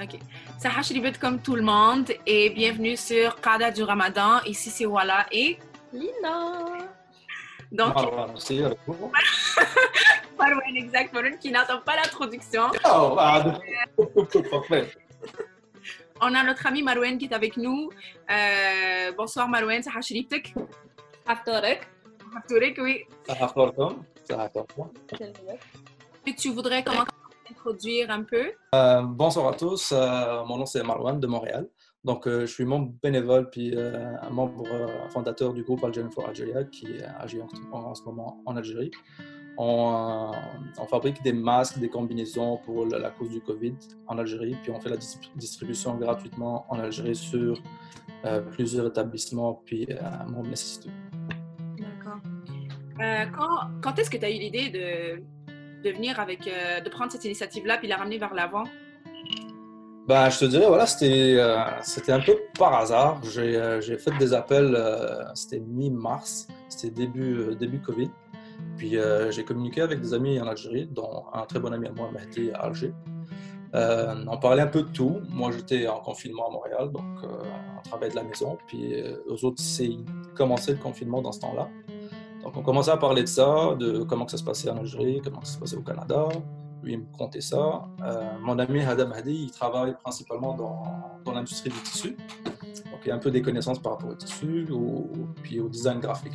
Ok. Saha Shribet comme tout le monde et bienvenue sur Qada du Ramadan. Ici c'est Wala et Lina. donc. Marwan exact Marwan qui n'entend pas l'introduction. Oh, ah, parfait. On a notre ami Marwan qui est avec nous. Euh, bonsoir Marwan, Saha Shribtek. Aftorek. Haftourek, oui. Va comme ça Et tu voudrais comment introduire un peu? Euh, bonsoir à tous, euh, mon nom c'est Marwan de Montréal. Donc, euh, je suis membre bénévole puis euh, un membre euh, fondateur du groupe Algerian for Algeria qui agit en, en ce moment en Algérie. On, euh, on fabrique des masques, des combinaisons pour la, la cause du Covid en Algérie, puis on fait la dis- distribution gratuitement en Algérie sur euh, plusieurs établissements puis euh, membres nécessiteux. D'accord. Euh, quand est-ce que tu as eu l'idée de, venir avec, euh, de prendre cette initiative-là puis la ramener vers l'avant? Ben, je te dirais, voilà, c'était euh, c'était un peu par hasard. J'ai fait des appels, c'était mi-mars, c'était début, début Covid. Puis j'ai communiqué avec des amis en Algérie, dont un très bon ami à moi, Mehdi, à Alger. On parlait un peu de tout. Moi, j'étais en confinement à Montréal, donc on travaillait de la maison. Puis eux autres, c'est commencé le confinement dans ce temps-là. Donc on commençait à parler de ça, de comment ça se passait en Algérie, comment ça se passait au Canada. Lui, il me contait ça. Euh, mon ami Hadam Hadi, il travaille principalement dans, l'industrie du tissu. Donc, il a un peu des connaissances par rapport au tissu, au, puis au design graphique.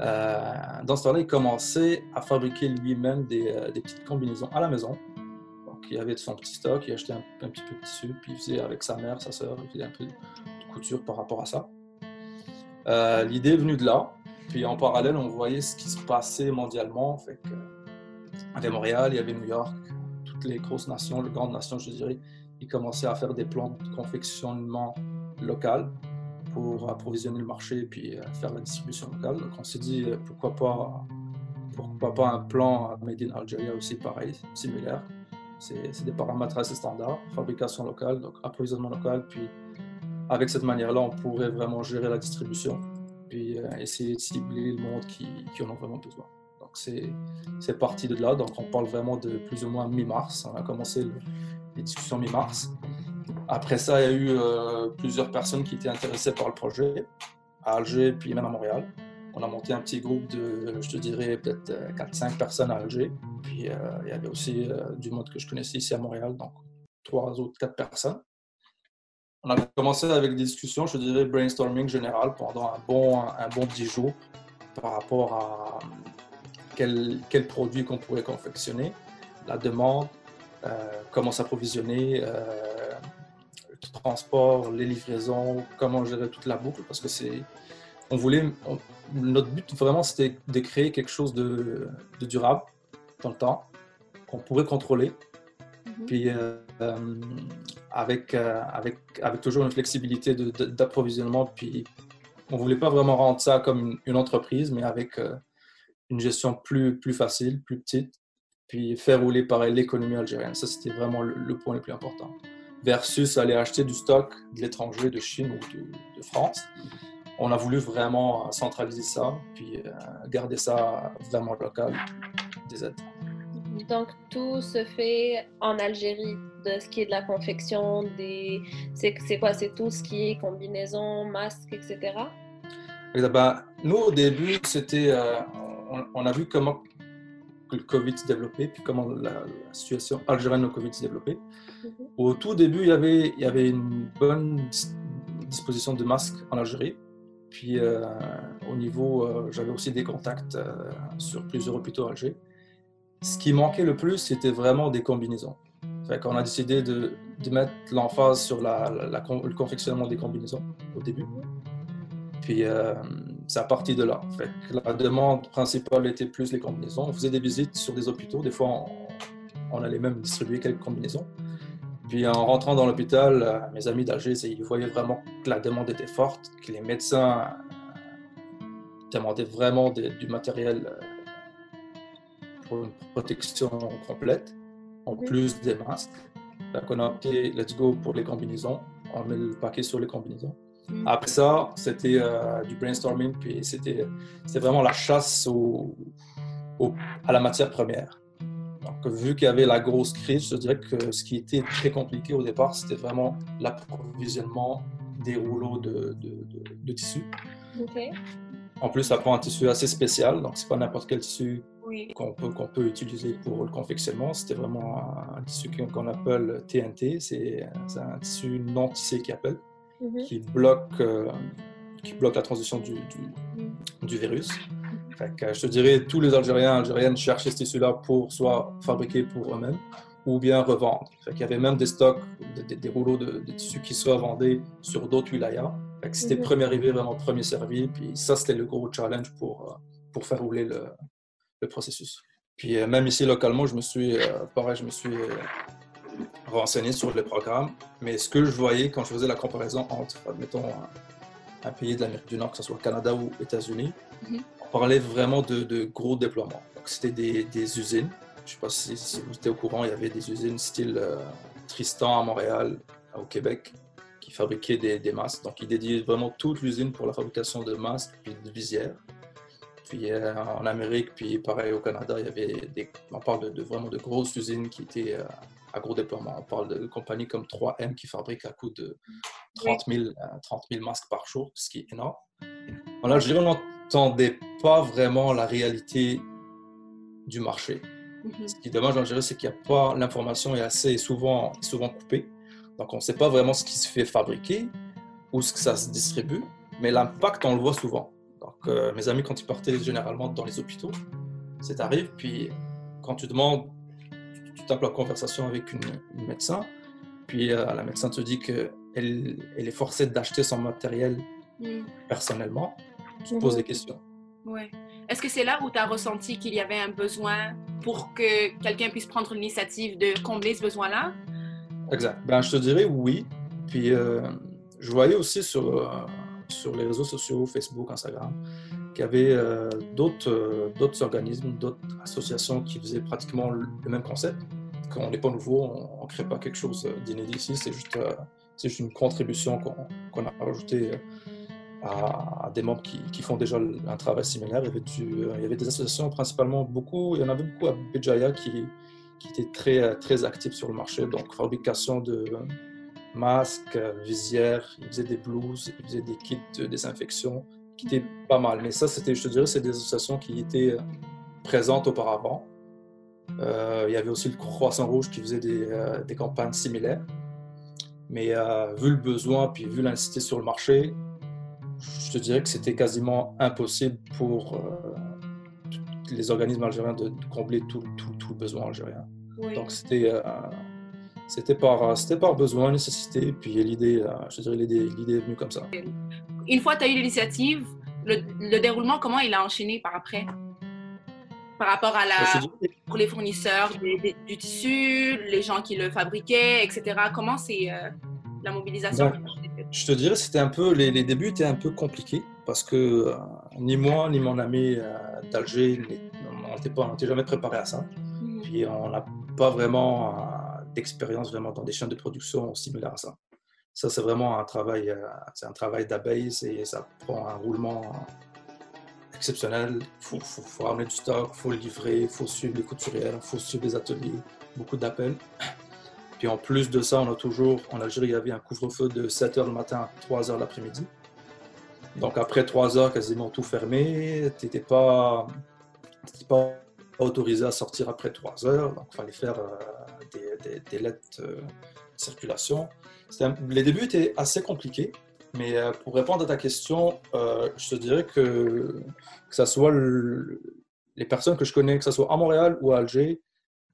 Euh, dans ce temps-là, il commençait à fabriquer lui-même des, euh, des petites combinaisons à la maison. Donc, il avait son petit stock, il achetait un, petit peu de tissu, puis il faisait avec sa mère, sa sœur, il faisait un peu de couture par rapport à ça. L'idée est venue de là. Puis en parallèle, on voyait ce qui se passait mondialement. Il y avait Montréal, il y avait New York, toutes les grosses nations, les grandes nations, je dirais, ils commençaient à faire des plans de confectionnement local pour approvisionner le marché et puis euh, faire la distribution locale. Donc on s'est dit, euh, pourquoi pas, pourquoi pas un plan Made in Algeria aussi pareil, similaire. C'est des paramètres assez standards, fabrication locale, donc approvisionnement local, puis avec cette manière-là, on pourrait vraiment gérer la distribution, puis euh, essayer de cibler le monde qui, en a vraiment besoin. Donc c'est parti de là. Donc on parle vraiment de plus ou moins mi-mars. On a commencé le- les discussions mi-mars. Après ça, il y a eu euh, plusieurs personnes qui étaient intéressées par le projet, à Alger, puis même à Montréal. On a monté un petit groupe de, je te dirais, peut-être euh, 4-5 personnes à Alger. Puis euh, il y avait aussi euh, du monde que je connaissais ici à Montréal, donc trois autres, quatre personnes. On a commencé avec des discussions, je dirais, brainstorming général pendant un bon, un bon 10 jours par rapport à quel, quel produit qu'on pourrait confectionner, la demande, euh, comment s'approvisionner, euh, le transport, les livraisons, comment gérer toute la boucle, parce que c'est, on voulait, on- notre but vraiment c'était de créer quelque chose de, de durable dans le temps, qu'on pourrait contrôler, puis euh, euh, avec, euh, avec, avec toujours une flexibilité d'approvisionnement, puis on voulait pas vraiment rendre ça comme une, entreprise, mais avec euh, une gestion plus, plus facile, plus petite, puis faire rouler pareil l'économie algérienne. Ça, c'était vraiment le, point le plus important. Versus aller acheter du stock de l'étranger, de Chine ou de, de France. On a voulu vraiment centraliser ça, puis euh, garder ça vraiment local, des aides. Donc, tout se fait en Algérie, de ce qui est de la confection, des... C'est quoi? C'est tout ce qui est combinaison, masque, etc. Et ben, nous, au début, c'était, euh, on, on a vu comment le Covid se développait, puis comment la, la situation algérienne au Covid se développait. Mhm. Au tout début, il y avait, il y avait une bonne dis- disposition de masques en Algérie. Puis euh, au niveau, euh, j'avais aussi des contacts sur plusieurs hôpitaux à Alger. Ce qui manquait le plus, c'était vraiment des combinaisons. Fait qu'on a décidé de, mettre l'emphase sur le confectionnement des combinaisons au début. Puis euh, à partir de là. Que la demande principale était plus les combinaisons. On faisait des visites sur des hôpitaux. Des fois, on, allait même distribuer quelques combinaisons. Puis en rentrant dans l'hôpital, euh, mes amis d'Alger, ils voyaient vraiment que la demande était forte, que les médecins euh, demandaient vraiment du matériel euh, pour une protection complète, en plus des masques. Fait qu'on a opté, let's go pour les combinaisons. On met le paquet sur les combinaisons. Mhm. Après ça, c'était euh, du brainstorming, puis c'était vraiment la chasse au, à la matière première. Donc, vu qu'il y avait la grosse crise, je dirais que ce qui était très compliqué au départ, c'était vraiment l'approvisionnement des rouleaux de, de, tissu. En plus, ça prend un tissu assez spécial, donc c'est pas n'importe quel tissu qu'on peut, qu'on peut utiliser pour le confectionnement. C'était vraiment un, tissu qu'on appelle TNT, c'est un tissu non tissé qui appelle, mhm. qui, bloque, euh, qui bloque la transition du, du, du virus. je te dirais, tous les Algériens et Algériennes cherchaient ce tissu-là pour soit fabriquer pour eux-mêmes ou bien revendre. Il y avait même des stocks, des, rouleaux de, tissu qui se revendaient sur d'autres wilayas. C'était mhm. premier arrivé, vraiment premier servi. Puis ça, c'était le gros challenge pour, euh, pour faire rouler le, le processus. Puis euh, même ici, localement, je me suis, euh, pareil, je me suis renseigné sur les programmes. Mais ce que je voyais quand je faisais la comparaison entre, admettons, un, pays de l'Amérique du Nord, que ce soit Canada ou États-Unis, mhm. on parlait vraiment de, de gros déploiements. C'était des, des usines je ne sais pas si, vous étiez au courant, il y avait des usines style euh, Tristan à Montréal, au Québec, qui fabriquaient des, masques. Donc, ils dédiaient vraiment toute l'usine pour la fabrication de masques et de visières. Puis euh, en Amérique, puis pareil au Canada, il y avait des, on parle de, vraiment de grosses usines qui étaient euh, à gros déploiement. On parle de compagnies comme 3M qui fabriquent à coût de 30 000, 30 000 masques par jour, ce qui est énorme. Je dirais, on n'entendait pas vraiment la réalité du marché. Mhm. Ce qui est dommage dans le c'est qu'il n'y a pas l'information est assez souvent, souvent coupée. Donc on ne sait pas vraiment ce qui se fait fabriquer ou ce que ça se distribue, mais l'impact on le voit souvent. Donc euh, mes amis quand ils partaient généralement dans les hôpitaux, c'est arrive, puis quand tu demandes, tu, tapes la conversation avec une, médecin, puis euh, la médecin te dit qu'elle elle est forcée d'acheter son matériel mm. personnellement, tu te poses des questions. Ouais. Est-ce que c'est là où tu as ressenti qu'il y avait un besoin pour que quelqu'un puisse prendre l'initiative de combler ce besoin-là? Exact. Ben, je te dirais oui. Puis euh, je voyais aussi sur, euh, sur les réseaux sociaux, Facebook, Instagram, qu'il y avait euh, d'autres, d'autres organismes, d'autres associations qui faisaient pratiquement le, même concept. Qu'on n'est pas nouveau, on ne crée pas quelque chose d'inédit ici, c'est juste, c'est juste une contribution qu'on, a rajoutée à, des membres qui, font déjà un travail similaire. Il y, avait il y avait des associations principalement beaucoup, il y en avait beaucoup à Béjaïa qui, qui étaient très, très actifs sur le marché, donc fabrication de masques, visières, ils faisaient des blouses, ils faisaient des kits de désinfection qui étaient pas mal. Mais ça, c'était, je te dirais, c'est des associations qui étaient présentes auparavant. Euh, il y avait aussi le Croissant Rouge qui faisait des, euh, campagnes similaires. Mais vu le besoin, puis vu l'incité sur le marché, je te dirais que c'était quasiment impossible pour euh, les organismes algériens de, combler tout, tout, tout, besoin algérien. Donc c'était euh, c'était par, par besoin, nécessité, puis l'idée, euh, je dirais l'idée, est venue comme ça. Une fois que tu as eu l'initiative, le, déroulement, comment il a enchaîné par après? Par rapport à la, pour les fournisseurs du tissu, les gens qui le fabriquaient, etc. Comment c'est la mobilisation? Je te dirais, c'était un peu, les, débuts étaient un peu compliqués parce que euh, ni moi ni mon ami euh, d'Alger, on n'était jamais préparé à ça. Puis on n'a pas vraiment euh, d'expérience vraiment dans des chaînes de production similaires à ça. Ça, c'est vraiment un travail, c'est un travail d'abeille ça prend un roulement exceptionnel. Il faut, ramener du stock, il faut le livrer, il faut suivre les couturières, il faut suivre les ateliers, beaucoup d'appels. Puis en plus de ça, on a toujours, en Algérie, il y avait un couvre-feu de 7h le matin à 3h l'après-midi. Donc après 3 h quasiment tout fermé, tu pas, pas autorisé à sortir après 3 h Donc il fallait faire euh, des, lettres euh, de circulation. les débuts étaient assez compliqués. Mais euh, pour répondre à ta question, je te dirais que que ce soit les personnes que je connais, que ce soit à Montréal ou à Alger,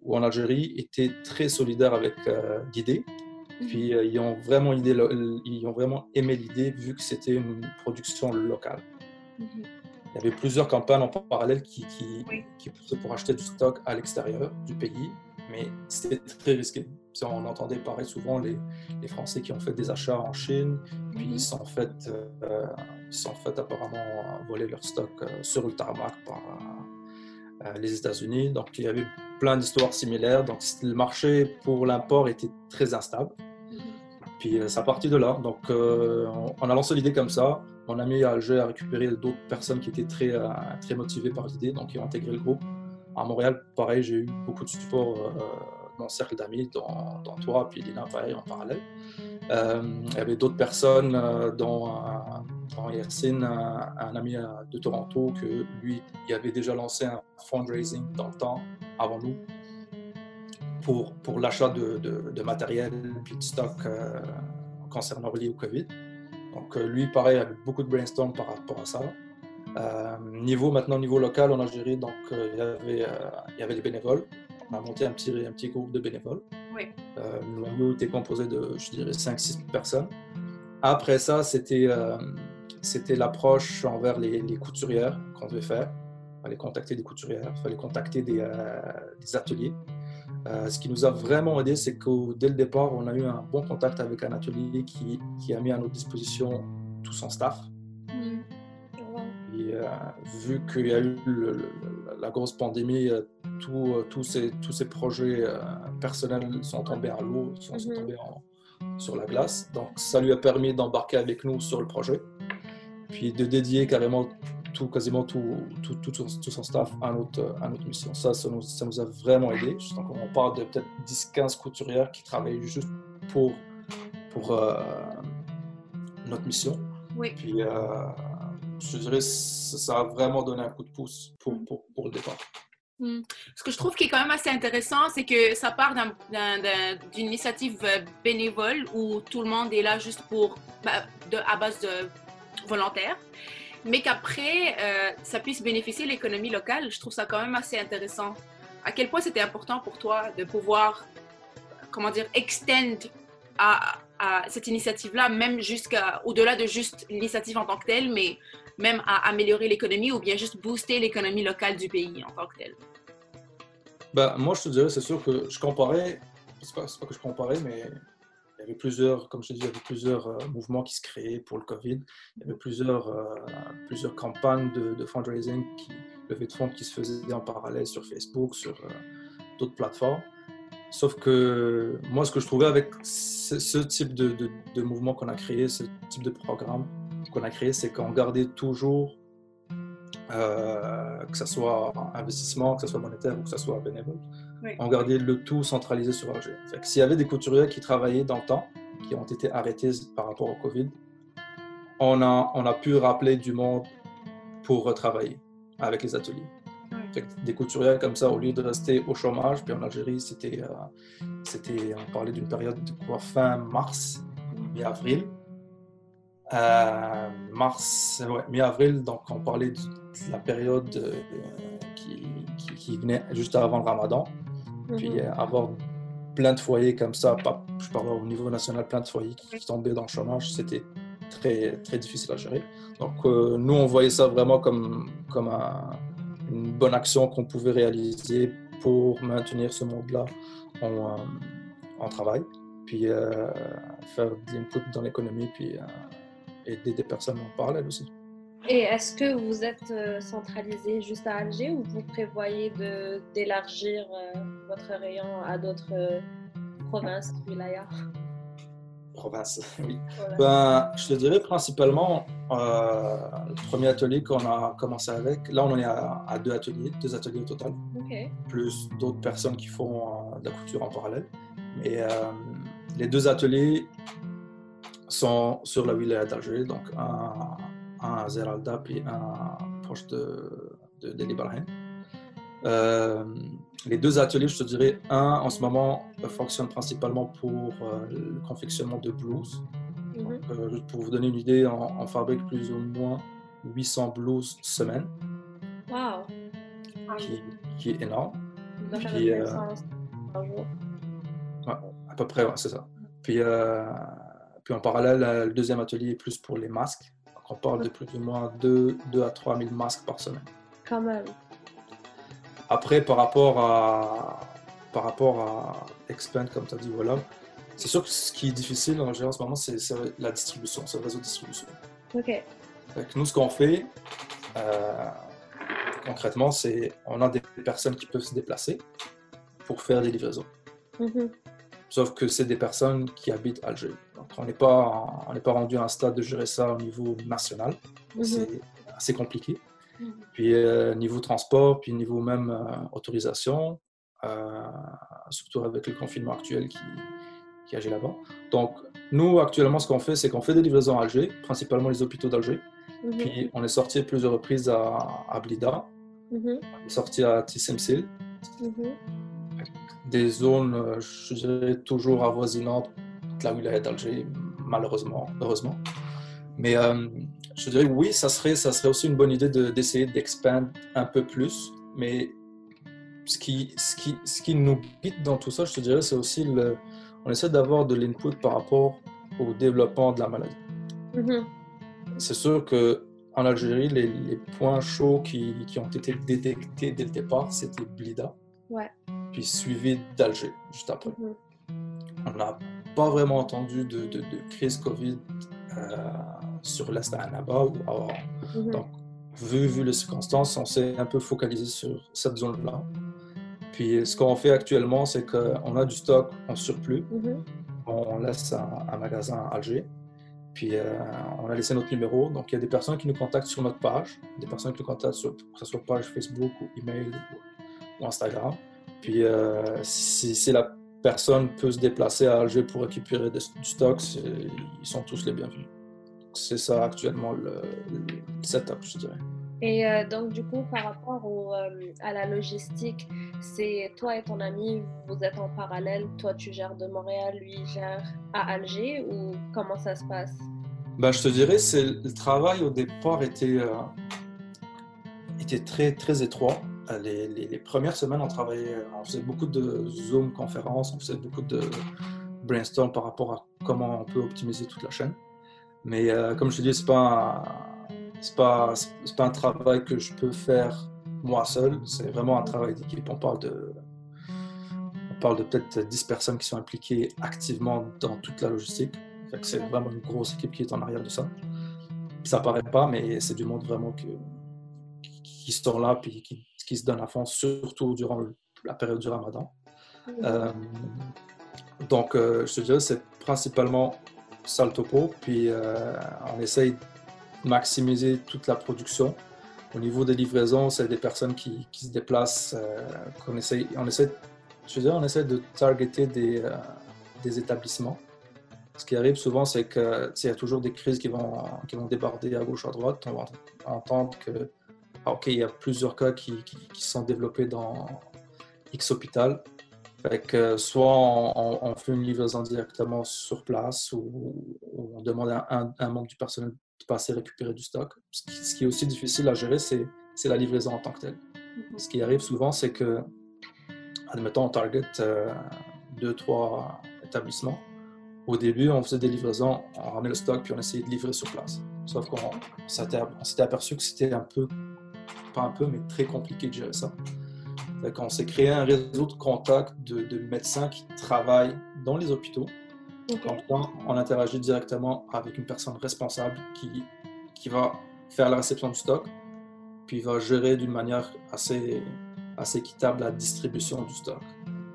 ou en Algérie étaient très solidaires avec euh, l'idée. Mhm. Puis euh, ils, ont vraiment idée, ils ont vraiment aimé l'idée vu que c'était une production locale. Mhm. Il y avait plusieurs campagnes en parallèle qui, qui, qui poussaient pour acheter du stock à l'extérieur du pays, mais c'était très risqué. on entendait pareil souvent les, les, Français qui ont fait des achats en Chine, puis ils mhm. sont fait, euh, ils sont fait apparemment voler leur stock sur le tarmac par les États-Unis. Donc il y avait plein d'histoires similaires. Donc, le marché pour l'import était très instable. Puis, euh, ça a parti de là. Donc, euh, on a lancé l'idée comme ça. Mon ami à Alger a récupéré d'autres personnes qui étaient très, euh, très motivées par l'idée, donc ils ont intégré le groupe. à Montréal, pareil, j'ai eu beaucoup de support mon cercle d'amis, dont, toi, puis Lina, pareil, en parallèle. il y avait d'autres personnes, dont, dont un, ami de Toronto, que lui, il avait déjà lancé un fundraising dans le temps, avant nous, pour, pour l'achat de, de, matériel puis de stock euh, concernant lié au COVID. Donc, euh, lui, pareil, avait beaucoup de brainstorm par rapport à ça. Euh, niveau, maintenant, niveau local, on a géré, donc, il, y avait, il y avait des bénévoles. On a monté un petit, un petit groupe de bénévoles. Oui. le noyau était composé de, je dirais, 5-6 personnes. Après ça, c'était c'était l'approche envers les, les couturières qu'on devait faire. Il fallait contacter des couturières, il fallait contacter des, des ateliers. Euh, ce qui nous a vraiment aidé, c'est que dès le départ, on a eu un bon contact avec un atelier qui, qui a mis à notre disposition tout son staff. Et euh, vu qu'il y a eu la grosse pandémie, euh, tous ces, tous ces projets personnels sont tombés à l'eau, sont, mm-hmm. tombés sur la glace. Donc, ça lui a permis d'embarquer avec nous sur le projet, puis de dédier carrément tout, quasiment tout, tout, tout, tout, son staff à notre, à notre mission. Ça, ça nous, ça nous a vraiment aidé. Donc, on parle de peut-être 10-15 couturières qui travaillent juste pour, pour euh, notre mission. Oui. Puis, euh, je dirais, ça, a vraiment donné un coup de pouce pour, pour, pour le départ. Mm. Ce que je trouve qui est quand même assez intéressant, c'est que ça part d'une initiative bénévole où tout le monde est là juste pour, bah, de, à base de volontaires mais qu'après, euh, ça puisse bénéficier l'économie locale, je trouve ça quand même assez intéressant. À quel point c'était important pour toi de pouvoir, comment dire, extend à, cette initiative-là, même au-delà de juste l'initiative en tant que telle, mais même à améliorer l'économie ou bien juste booster l'économie locale du pays en tant que telle? Ben, moi, je te dirais, c'est sûr que je comparais, c'est pas que je comparais, mais il y avait plusieurs, comme je dis, il y avait plusieurs euh, mouvements qui se créaient pour le Covid. Il y avait plusieurs, euh, plusieurs campagnes de, fundraising, qui, levée de fonds qui se faisaient en parallèle sur Facebook, sur euh, d'autres plateformes. Sauf que moi, ce que je trouvais avec ce, type de, de, mouvement qu'on a créé, ce type de programme qu'on a créé, c'est qu'on gardait toujours, que ce soit investissement, que ce soit monétaire ou que ce soit bénévole, on gardait le tout centralisé sur Alger. S'il y avait des couturiers qui travaillaient dans le temps, qui ont été arrêtés par rapport au Covid, on a, on a pu rappeler du monde pour retravailler avec les ateliers. des couturiers comme ça, au lieu de rester au chômage, puis en Algérie, c'était, euh, c'était on parlait d'une période de quoi, fin mars, mi-avril. Euh, mars, ouais, mi-avril, donc on parlait de, la période euh, qui, qui, venait juste avant le ramadan. Puis mhm. euh, avoir plein de foyers comme ça, pas, je parle au niveau national, plein de foyers qui, tombaient dans le chômage, c'était très, très difficile à gérer. Donc euh, nous, on voyait ça vraiment comme, comme une bonne action qu'on pouvait réaliser pour maintenir ce monde-là en, euh, en, travail, puis faire de l'input dans l'économie, puis aider des personnes en parallèle aussi. Et est-ce que vous êtes centralisé juste à Alger ou vous prévoyez d'élargir votre rayon à d'autres euh, provinces, wilayas Provinces, oui. Ben, je te dirais principalement le premier atelier qu'on a commencé avec. Là, on en est à, deux ateliers, deux ateliers au total, plus d'autres personnes qui font de la couture en parallèle. Mais les deux ateliers sont sur la wilaya d'Alger, donc un un à Zeralda puis un proche de, de, de euh, les deux ateliers, je te dirais, un en ce moment euh, fonctionne principalement pour euh, le confectionnement de blouses. Mhm. pour vous donner une idée, on, fabrique plus ou moins 800 blouses semaine. Wow! Qui, qui est énorme. Puis, euh, ouais, à peu près, c'est ça. Puis, puis en parallèle, le deuxième atelier est plus pour les masques on parle de plus ou moins 2, 2 à 3 000 masques par semaine. Quand même. Après, par rapport à, par rapport à Expand, comme tu as dit, voilà, c'est sûr que ce qui est difficile en général en ce moment, c'est la distribution, c'est le réseau de distribution. OK. nous, ce qu'on fait, euh, concrètement, c'est on a des personnes qui peuvent se déplacer pour faire des livraisons. Mm-hmm. Sauf que c'est des personnes qui habitent Alger. Donc, on n'est pas, pas rendu à un stade de gérer ça au niveau national. Mhm. C'est assez compliqué. Puis niveau transport, puis niveau même autorisation, surtout avec le confinement actuel qui, qui agit là-bas. Donc, nous, actuellement, ce qu'on fait, c'est qu'on fait des livraisons à Alger, principalement les hôpitaux d'Alger. Mhm. Puis, on est sorti à plusieurs reprises à, Blida, mhm. on est sorti à Tissemsil, mhm. des zones, euh, je dirais, toujours avoisinantes de la wilaya d'Alger, malheureusement, heureusement. Mais euh, je dirais oui, ça serait, ça serait aussi une bonne idée d'essayer d'expandre un peu plus. Mais ce qui, ce, qui, ce qui nous guide dans tout ça, je te dirais, c'est aussi le, on essaie d'avoir de l'input par rapport au développement de la maladie. Mm-hmm. C'est sûr que en Algérie, les, points chauds qui, ont été détectés dès le départ, c'était Blida, puis suivi d'Alger, juste après. Mm-hmm. On n'a pas vraiment entendu de, crise Covid euh, sur l'Est d'Annaba ou avant. Mm-hmm. Donc, vu, vu les circonstances, on s'est un peu focalisé sur cette zone-là. Puis ce qu'on fait actuellement, c'est qu'on a du stock en surplus. Mm-hmm. On laisse un, magasin à Alger. Puis euh, on a laissé notre numéro. Donc il y a des personnes qui nous contactent sur notre page, des personnes qui nous contactent sur que ce soit page Facebook ou email ou, Instagram. Puis euh, si, la personne peut se déplacer à Alger pour récupérer du stock, ils sont tous les bienvenus. C'est ça actuellement le, le setup, je dirais. Et euh, donc, du coup, par rapport euh, à la logistique, c'est toi et ton ami, vous êtes en parallèle. Toi, tu gères de Montréal, lui gère à Alger ou comment ça se passe? Ben, Je te dirais, c'est le travail au départ était, euh, était très, très étroit. Les, les, premières semaines, on travaillait, on faisait beaucoup de Zoom conférences, on faisait beaucoup de brainstorm par rapport à comment on peut optimiser toute la chaîne. Mais comme je te dis, c'est pas c'est pas, pas un travail que je peux faire moi seul, c'est vraiment un travail d'équipe. On parle de, on parle de peut-être 10 personnes qui sont impliquées activement dans toute la logistique. C'est vraiment une grosse équipe qui est en arrière de ça. Ça paraît pas, mais c'est du monde vraiment que, qui sont là puis qui, qui, se donne à fond, surtout durant la période du ramadan. Euh, donc, euh, je te dirais, c'est principalement ça le topo. Puis, euh, on essaye maximiser toute la production. Au niveau des livraisons, c'est des personnes qui, qui se déplacent, euh, qu'on essaie, on essaie, on de targeter des, euh, des établissements. Ce qui arrive souvent, c'est qu'il y a toujours des crises qui vont, qui vont à gauche, à droite. On va entendre que, ah, OK, il y a plusieurs cas qui, qui, sont développés dans X hôpital. Fait que soit on, fait une livraison directement sur place ou, on demande à un, un, membre du personnel de passer récupérer du stock. Ce qui, est aussi difficile à gérer, c'est la livraison en tant que telle. Mhm. Ce qui arrive souvent, c'est que, admettons, on target euh, deux, trois établissements. Au début, on faisait des livraisons, on ramenait le stock, puis on essayait de livrer sur place. Sauf qu'on s'était aperçu que c'était un peu, pas un peu, mais très compliqué de gérer ça. On s'est créé un réseau de contacts de, de médecins qui travaillent dans les hôpitaux on interagit directement avec une personne responsable qui, qui va faire la réception du stock, puis va gérer d'une manière assez, assez équitable la distribution du stock.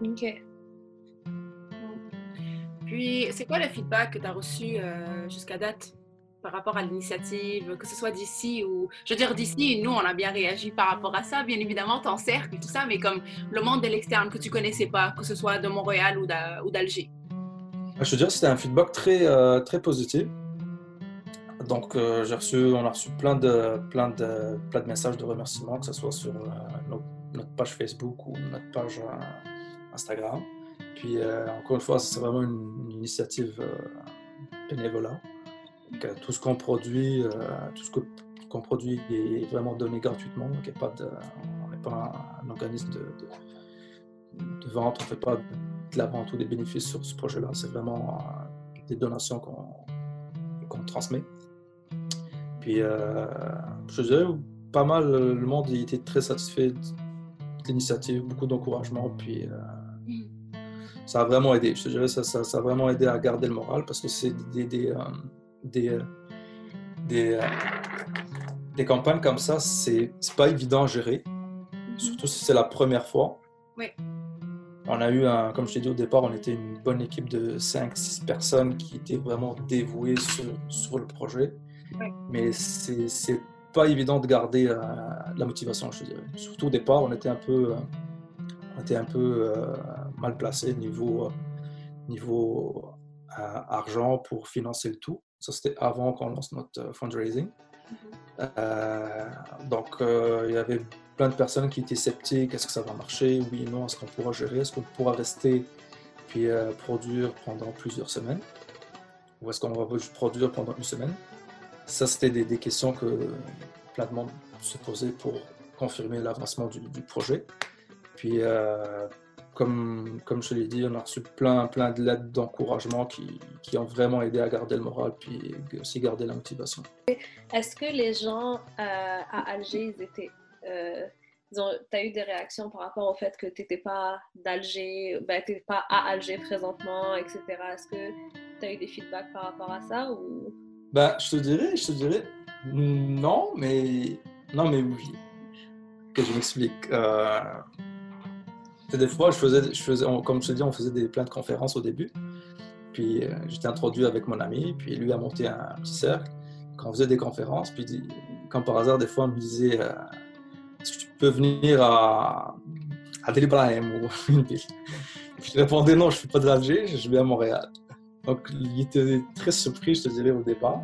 OK. Puis, c'est quoi le feedback que tu as reçu euh, jusqu'à date? Par rapport à l'initiative, que ce soit d'ici ou... Je veux dire, d'ici, nous, on a bien réagi par rapport à ça, bien évidemment, ton cercle tout ça, mais comme le monde de l'externe que tu connaissais pas, que ce soit de Montréal ou d'Alger. Je veux dire, c'était un feedback très, euh, très positif. Donc, euh, j'ai reçu, on a reçu plein de, plein, de, plein de messages de remerciements, que ce soit sur euh, notre, page Facebook ou notre page Instagram. Puis, encore une fois, c'est vraiment une, initiative bénévolat. Tout ce qu'on produit, tout ce qu'on produit est vraiment donné gratuitement. Donc, pas de, on n'est pas un, organisme de, de, de, vente, on ne fait pas de la vente ou des bénéfices sur ce projet-là. C'est vraiment euh, des donations qu'on transmet. Puis, euh, je dirais, pas mal, le monde était très satisfait de l'initiative, beaucoup d'encouragement. Puis, euh, mm. ça a vraiment aidé. Je dirais, ça, ça, a vraiment aidé à garder le moral parce que c'est des, des, des, des, des, campagnes comme ça, c'est pas évident à gérer, mm-hmm. surtout si c'est la première fois. Oui. On a eu, un, comme je t'ai dit au départ, on était une bonne équipe de 5-6 personnes qui étaient vraiment dévouées sur, sur le projet. Mais c'est pas évident de garder la motivation, je dirais. Surtout au départ, on était un peu, on était un peu mal placé niveau, niveau argent pour financer le tout. Ça, c'était avant qu'on lance notre fundraising. Mm-hmm. donc, il y avait plein de personnes qui étaient sceptiques, est-ce que ça va marcher, oui, non, est-ce qu'on pourra gérer, est-ce qu'on pourra rester? Puis euh, produire pendant plusieurs semaines, ou est-ce qu'on va juste produire pendant une semaine? Ça, c'était des, questions que plein de monde se posait pour confirmer l'avancement du, projet. Puis, euh, comme, comme je l'ai dit, on a reçu plein, plein de lettres d'encouragement qui, qui, ont vraiment aidé à garder le moral puis aussi garder la motivation. Est-ce que les gens euh, à Alger, ils étaient euh, tu as eu des réactions par rapport au fait que tu n'étais pas d'Alger, ben, tu pas à Alger présentement, etc. Est-ce que tu as eu des feedbacks par rapport à ça ou... Ben, je te dirais, je te dirais, non, mais non, mais oui. Que je m'explique. Euh... Des fois, je faisais, je faisais, comme je te dis, on faisait des, plein de conférences au début. Puis euh, j'étais introduit avec mon ami, puis lui a monté un petit cercle. Quand on faisait des conférences, puis quand par hasard, des fois, on me disait euh, est-ce que tu peux venir à, à Del Ibrahim ou une ville? Je répondais non, je ne suis pas de l'Alger, je vais à Montréal. Donc il était très surpris, je te dirais, au départ.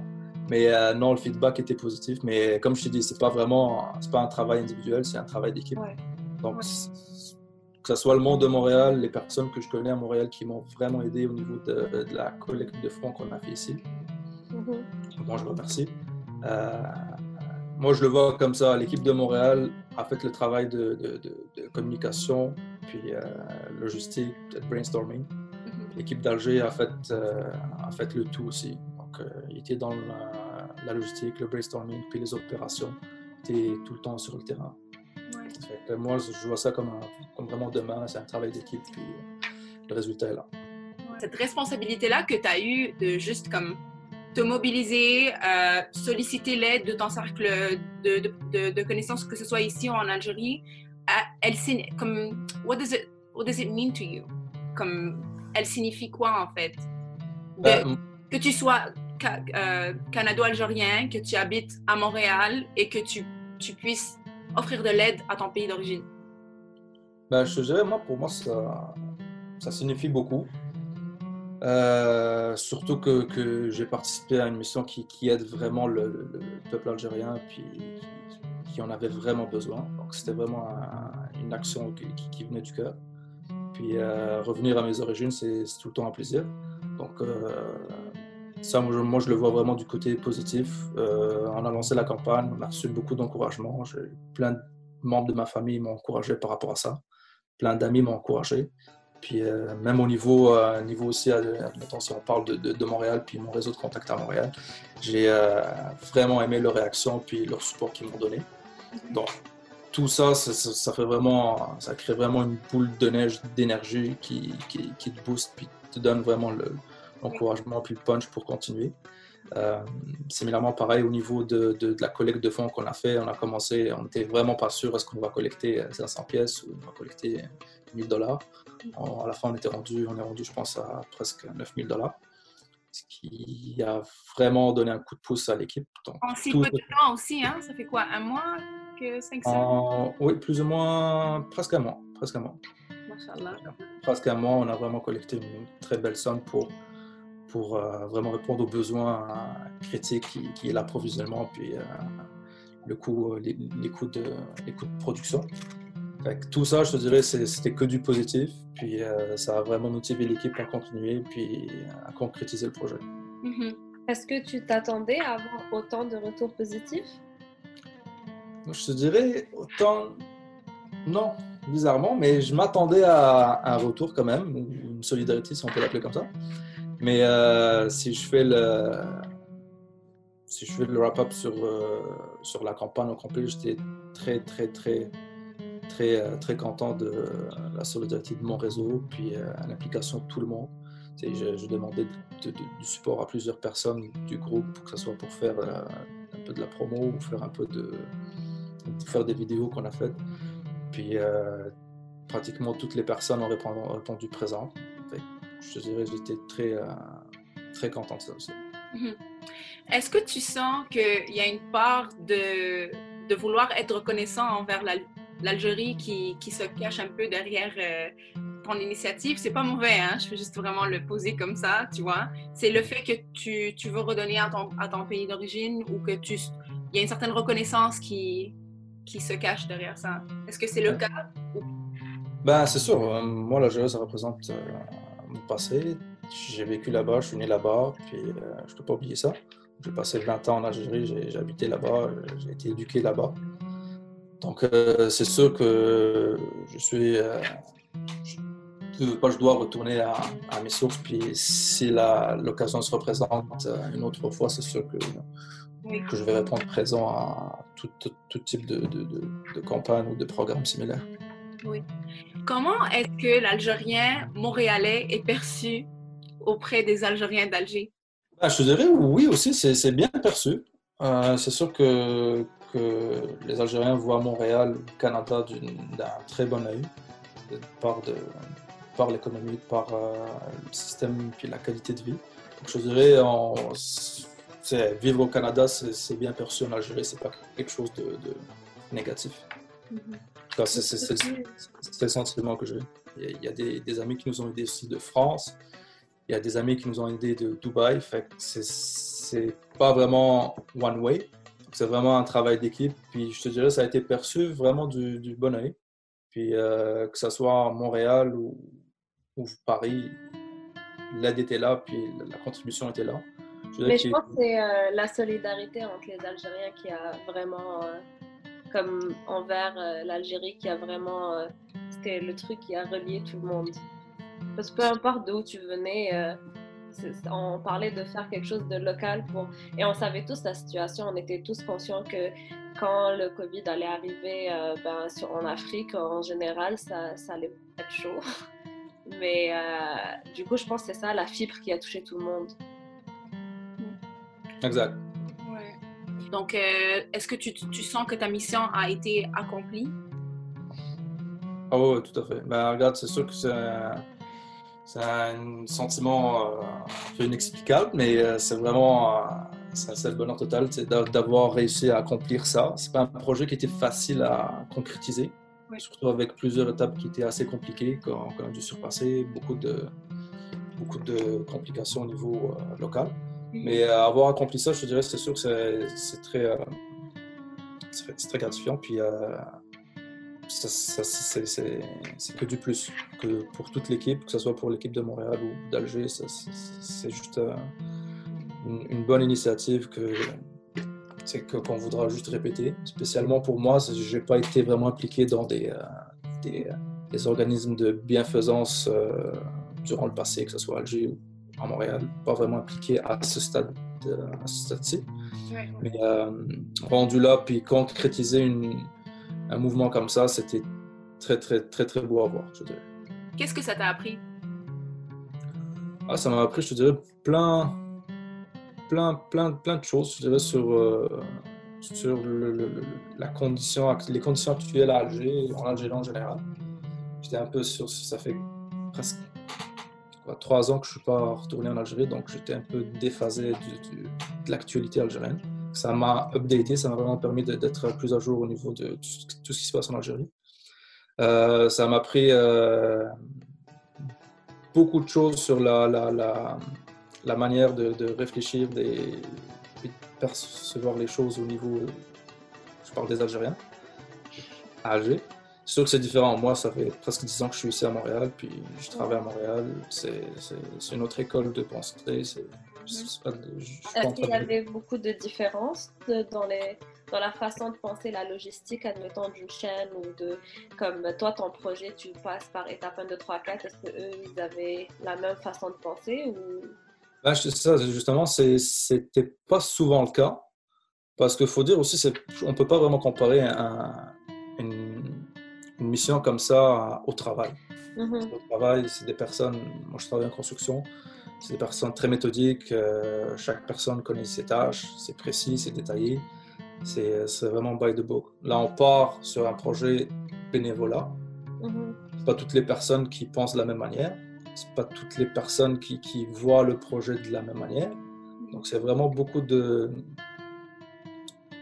Mais euh, non, le feedback était positif. Mais comme je te dis, c'est pas vraiment, c'est pas un travail individuel, c'est un travail d'équipe. Donc que ce soit le monde de Montréal, les personnes que je connais à Montréal qui m'ont vraiment aidé au niveau de, la collecte de fonds qu'on a fait ici. Mm-hmm. Bon, je remercie. Euh, moi, je le vois comme ça. L'équipe de Montréal a fait le travail de, communication, puis euh, logistique, peut-être brainstorming. Mm-hmm. L'équipe d'Alger a, fait, euh, a fait le tout aussi. Donc, euh, il était dans la, logistique, le brainstorming, puis les opérations. Il était tout le temps sur le terrain. Moi, je vois ça comme, comme vraiment demain. C'est un travail d'équipe, puis le résultat est là. Cette responsabilité-là que tu as eue de juste comme te mobiliser, euh, solliciter l'aide de ton cercle de, de, de, connaissances, que ce soit ici ou en Algérie, elle, comme, what does it, what does it mean to you? Comme, elle signifie quoi en fait? Euh, que tu sois euh, canado-algérien, que tu habites à Montréal et que tu, tu puisses offrir de l'aide à ton pays d'origine? Ben, je dirais, moi, pour moi, ça, ça signifie beaucoup. Euh, surtout que, que j'ai participé à une mission qui, qui aide vraiment le, peuple algérien, puis qui, en avait vraiment besoin. Donc c'était vraiment une action qui, venait du cœur. Puis euh, revenir à mes origines, c'est tout le temps un plaisir. Donc euh, ça, moi je, le vois vraiment du côté positif. on a lancé la campagne, on a reçu beaucoup d'encouragement. Plein de membres de ma famille m'ont encouragé par rapport à ça. Plein d'amis m'ont encouragé. Puis euh, même au niveau, euh, niveau aussi, admettons, si on parle de, de, Montréal, puis mon réseau de contact à Montréal, j'ai euh, vraiment aimé leur réaction, puis leur support qu'ils m'ont donné. Donc, tout ça, ça, fait vraiment, ça crée vraiment une boule de neige d'énergie qui, qui, qui, te booste, puis te donne vraiment l'encouragement, puis le punch pour continuer. Euh, similairement, pareil au niveau de, de, la collecte de fonds qu'on a fait, on a commencé, on n'était vraiment pas sûr est-ce qu'on va collecter 500 pièces ou on va collecter 1000 dollars. À la fin, on était rendu, on est rendu, je pense, à presque 9000 dollars, ce qui a vraiment donné un coup de pouce à l'équipe. En si peu de temps aussi, hein? Ça fait quoi, un mois que 500 Oui, plus ou moins, presque un mois, presque un mois. Presque un mois, on a vraiment collecté une très belle somme pour pour euh, vraiment répondre aux besoins critiques qui, qui est l'approvisionnement puis euh, le coût, les, les, coûts de, les coûts de production tout ça, je te dirais, c'était que du positif. Puis euh, ça a vraiment motivé l'équipe à continuer puis à concrétiser le projet. Mm-hmm. Est-ce que tu t'attendais à avoir autant de retours positifs? Je te dirais autant. Non, bizarrement, mais je m'attendais à un retour quand même, une solidarité si on peut l'appeler comme ça. Mais euh, si je fais le, si je fais le wrap-up sur, euh, sur la campagne au complet, j'étais très, très, très très, euh, très content de la solidarité de mon réseau, puis euh, l'implication de tout le monde. Je, demandais du support à plusieurs personnes du groupe, que ce soit pour faire un peu de la promo ou faire un peu de faire des vidéos qu'on a faites. Puis pratiquement toutes les personnes ont répondu, répondu présent. Je dirais, j'étais très, très content de ça aussi. Mhm. Est-ce que tu sens qu'il y a une part de, de vouloir être reconnaissant envers l'Algérie qui, qui, se cache un peu derrière euh, ton initiative? C'est pas mauvais, hein? je veux juste vraiment le poser comme ça, tu vois. C'est le fait que tu, tu, veux redonner à ton, à ton pays d'origine ou que tu il y a une certaine reconnaissance qui, qui se cache derrière ça. Est-ce que c'est le cas? Ben, c'est sûr. Euh, moi, l'Algérie, ça représente euh, passé. J'ai vécu là-bas, je suis né là-bas, puis je ne peux pas oublier ça. J'ai passé 20 ans en Algérie, j'ai habité là-bas, j'ai été éduqué là-bas. Donc, euh, c'est sûr que je suis. Euh, je, je dois retourner à, mes sources. Puis, si l'occasion se représente euh, une autre fois, c'est sûr que, que je vais répondre présent à tout, tout, type de, de, de, campagne ou de programme similaire. Oui. Comment est-ce que l'Algérien montréalais est perçu auprès des Algériens d'Alger? Ah, je dirais oui aussi, c'est bien perçu. Euh, c'est sûr que, que, les Algériens voient Montréal, le Canada d'un très bon œil, par, de, par l'économie, par euh, le système et la qualité de vie. Donc, je dirais, vivre au Canada, c'est bien perçu en Algérie, c'est pas quelque chose de, négatif. C'est le sentiment que j'ai. Il y a, des, des, amis qui nous ont aidés aussi de France, il y a des amis qui nous ont aidés de Dubaï. Fait c'est pas vraiment one way. C'est vraiment un travail d'équipe. Puis je te dirais, ça a été perçu vraiment du, du bon oeil. Puis euh, que ce soit à Montréal ou, ou Paris, l'aide était là, puis la contribution était là. Mais je pense que c'est euh, la solidarité entre les Algériens qui a vraiment, euh, comme envers l'Algérie, qui a vraiment, c'était le truc qui a relié tout le monde. Parce que peu importe d'où tu venais, euh, on parlait de faire quelque chose de local pour... Et on savait tous la situation, on était tous conscients que quand le COVID allait arriver euh, ben, en Afrique, en général, ça, ça allait être chaud. Mais euh, du coup, je pense que c'est ça, la fibre qui a touché tout le monde. Exact. Donc, est-ce que tu, tu, sens que ta mission a été accomplie? Oui, tout à fait. Ben, regarde, c'est sûr que c'est un sentiment euh, un peu inexplicable, mais euh, c'est vraiment euh, c'est le bonheur total d'avoir réussi à accomplir ça. C'est pas un projet qui était facile à concrétiser, surtout avec plusieurs étapes qui étaient assez compliquées, qu'on a dû surpasser, beaucoup de, beaucoup de complications au niveau local. Mais avoir accompli ça, je te dirais, c'est sûr que c'est très, très gratifiant. Puis c'est que du plus que pour toute l'équipe, que ce soit pour l'équipe de Montréal ou d'Alger. C'est juste euh, une, bonne initiative que qu'on voudra juste répéter. Spécialement pour moi, je n'ai pas été vraiment impliqué dans des, euh, des, organismes de bienfaisance euh, durant le passé, que ce soit Alger ou à Montréal. Pas vraiment impliqué à ce stade stade-ci. Mais rendu là, puis concrétiser une, un mouvement comme ça, c'était très, très, très, très beau à voir, je dirais. Qu'est-ce que ça t'a appris? Ah, Ça m'a appris, je te dirais, plein, plein, plein, plein de choses, je dirais, sur, euh, sur le, la condition, les conditions actuelles à Alger, en Algérie en général. J'étais un peu sur, ça fait presque trois ans que je ne suis pas retourné en Algérie, donc j'étais un peu déphasé de l'actualité algérienne ça m'a updaté, ça m'a vraiment permis d'être plus à jour au niveau de tout ce qui se passe en Algérie. Euh, ça m'a pris euh, beaucoup de choses sur la, manière de, réfléchir et de percevoir les choses au niveau, je parle des Algériens, à Alger. C'est sûr que c'est différent. Moi, ça fait presque 10 ans que je suis ici à Montréal, puis je travaille à Montréal. C'est une autre école de pensée. Est-ce qu'il y avait beaucoup de différences dans, les, dans la façon de penser la logistique, admettons, d'une chaîne ou de. Comme toi, ton projet, tu passes par étape 1, 2, 3, 4. Est-ce qu'eux, ils avaient la même façon de penser ou? Ben, ça, justement, c'était pas souvent le cas. Parce qu'il faut dire aussi, on ne peut pas vraiment comparer une, une, mission comme ça au travail. Mm-hmm. Au travail, c'est des personnes. Moi, je travaille en construction. C'est des personnes très méthodiques. Euh, chaque personne connaît ses tâches. C'est précis, c'est détaillé. C'est vraiment by the book. Là, on part sur un projet bénévolat. Mm-hmm. pas toutes les personnes qui pensent de la même manière. C'est pas toutes les personnes qui, qui, voient le projet de la même manière. Donc c'est vraiment beaucoup de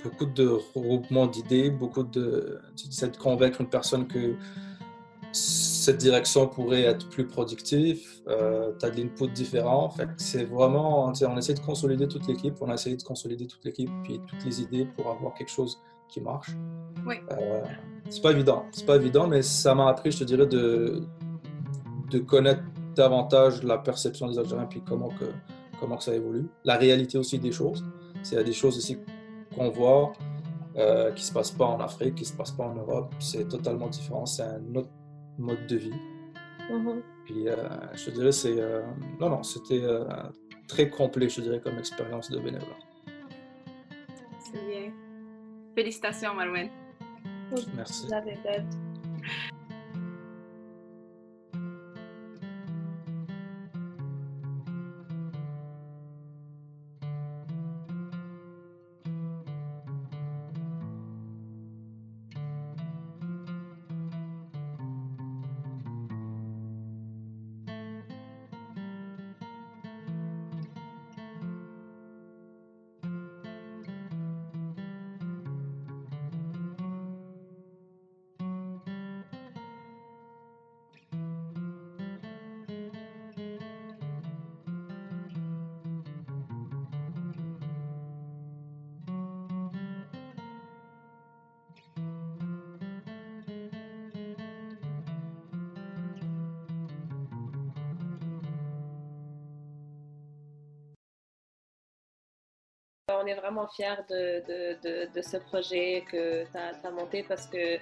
beaucoup de regroupement d'idées, beaucoup de tu de convaincre une personne que cette direction pourrait être plus productive, euh, tu as de l'input différent. c'est vraiment, on essaie de consolider toute l'équipe, on a essayé de consolider toute l'équipe puis toutes les idées pour avoir quelque chose qui marche. Oui. Euh, c'est pas évident, c'est pas évident, mais ça m'a appris, je te dirais, de, de connaître davantage la perception des Algériens puis comment que, comment que ça évolue. La réalité aussi des choses. Il y a des choses aussi qu'on voit euh, qui se passent pas en Afrique, qui se passent pas en Europe. C'est totalement différent. C'est un autre mode de vie. Mm-hmm. Puis euh, je dirais, c'est. Euh, non, non, c'était euh, très complet, je dirais, comme expérience de bénévolat. C'est bien. Félicitations, Marouane. Merci. On est vraiment fiers de, ce projet que tu as, monté parce que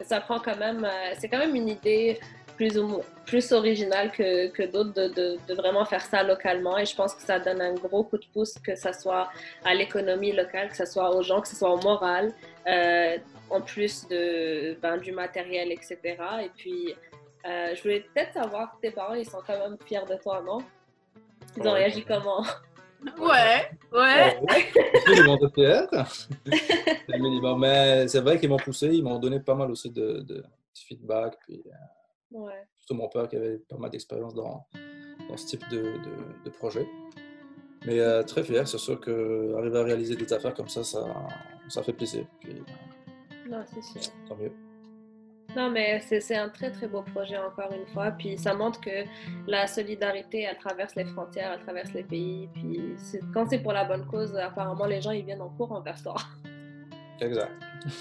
ça prend quand même, euh, c'est quand même une idée plus, plus originale que, d'autres de, vraiment faire ça localement et je pense que ça donne un gros coup de pouce que ce soit à l'économie locale, que ce soit aux gens, que ce soit au moral, euh, en plus de, ben, du matériel, etc. Et puis, euh, je voulais peut-être savoir, tes parents, ils sont quand même fiers de toi, non? Ils ont réagi comment? Ouais, ouais. Ils m'ont Mais c'est vrai qu'ils m'ont poussé, ils m'ont donné pas mal aussi de, de feedback. Puis, euh, ouais. Surtout mon père qui avait pas mal d'expérience dans, dans, ce type de, de, projet. Mais euh, très fier, c'est sûr qu'arriver à réaliser des affaires comme ça, ça, ça fait plaisir. Puis, non, c'est sûr. Tant mieux. Non, mais c'est un très, très beau projet, encore une fois. Puis ça montre que la solidarité, elle traverse les frontières, elle traverse les pays. Puis quand c'est pour la bonne cause, apparemment, les gens, ils viennent en cours envers toi. Exact.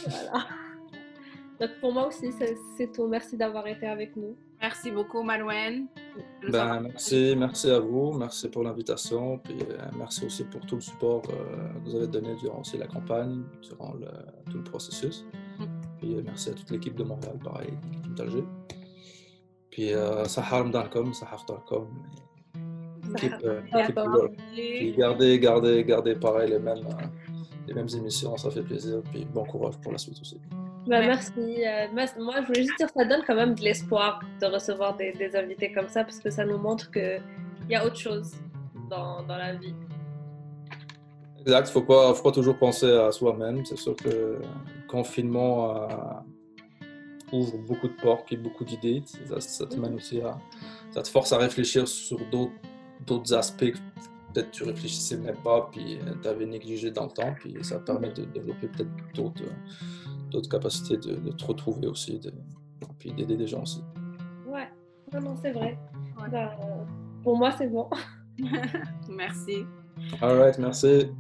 Voilà. Donc pour moi aussi, c'est tout. Merci d'avoir été avec nous. Merci beaucoup, Malouane. Ben, merci, merci à vous. Merci pour l'invitation. Puis euh, merci aussi pour tout le support euh, que vous avez donné durant aussi la campagne, durant le, tout le processus. Puis euh, merci à toute l'équipe de Montréal, pareil, l'équipe d'Alger. Puis euh, Sahar Mdarkom, Sahar Darkom. Équipe, euh, Puis gardez, gardez, gardez pareil les mêmes, les mêmes émissions, ça fait plaisir. Puis bon courage pour la suite aussi. Bah, merci. moi, je voulais juste dire, ça donne quand même de l'espoir de recevoir des, des, invités comme ça parce que ça nous montre qu'il y a autre chose dans, dans la vie. Exact, il ne faut pas, faut pas toujours penser à soi-même. C'est sûr que confinement euh, ouvre beaucoup de portes et beaucoup d'idées. Ça, te mène aussi à. Ça te force à réfléchir sur d'autres aspects que peut-être tu réfléchissais même pas, puis euh, tu avais négligé dans le temps, puis ça permet de développer peut-être d'autres capacités de, te retrouver aussi, de, puis d'aider des gens aussi. Ouais, non, c'est vrai. Bah, pour moi, c'est bon. Merci. All right, merci.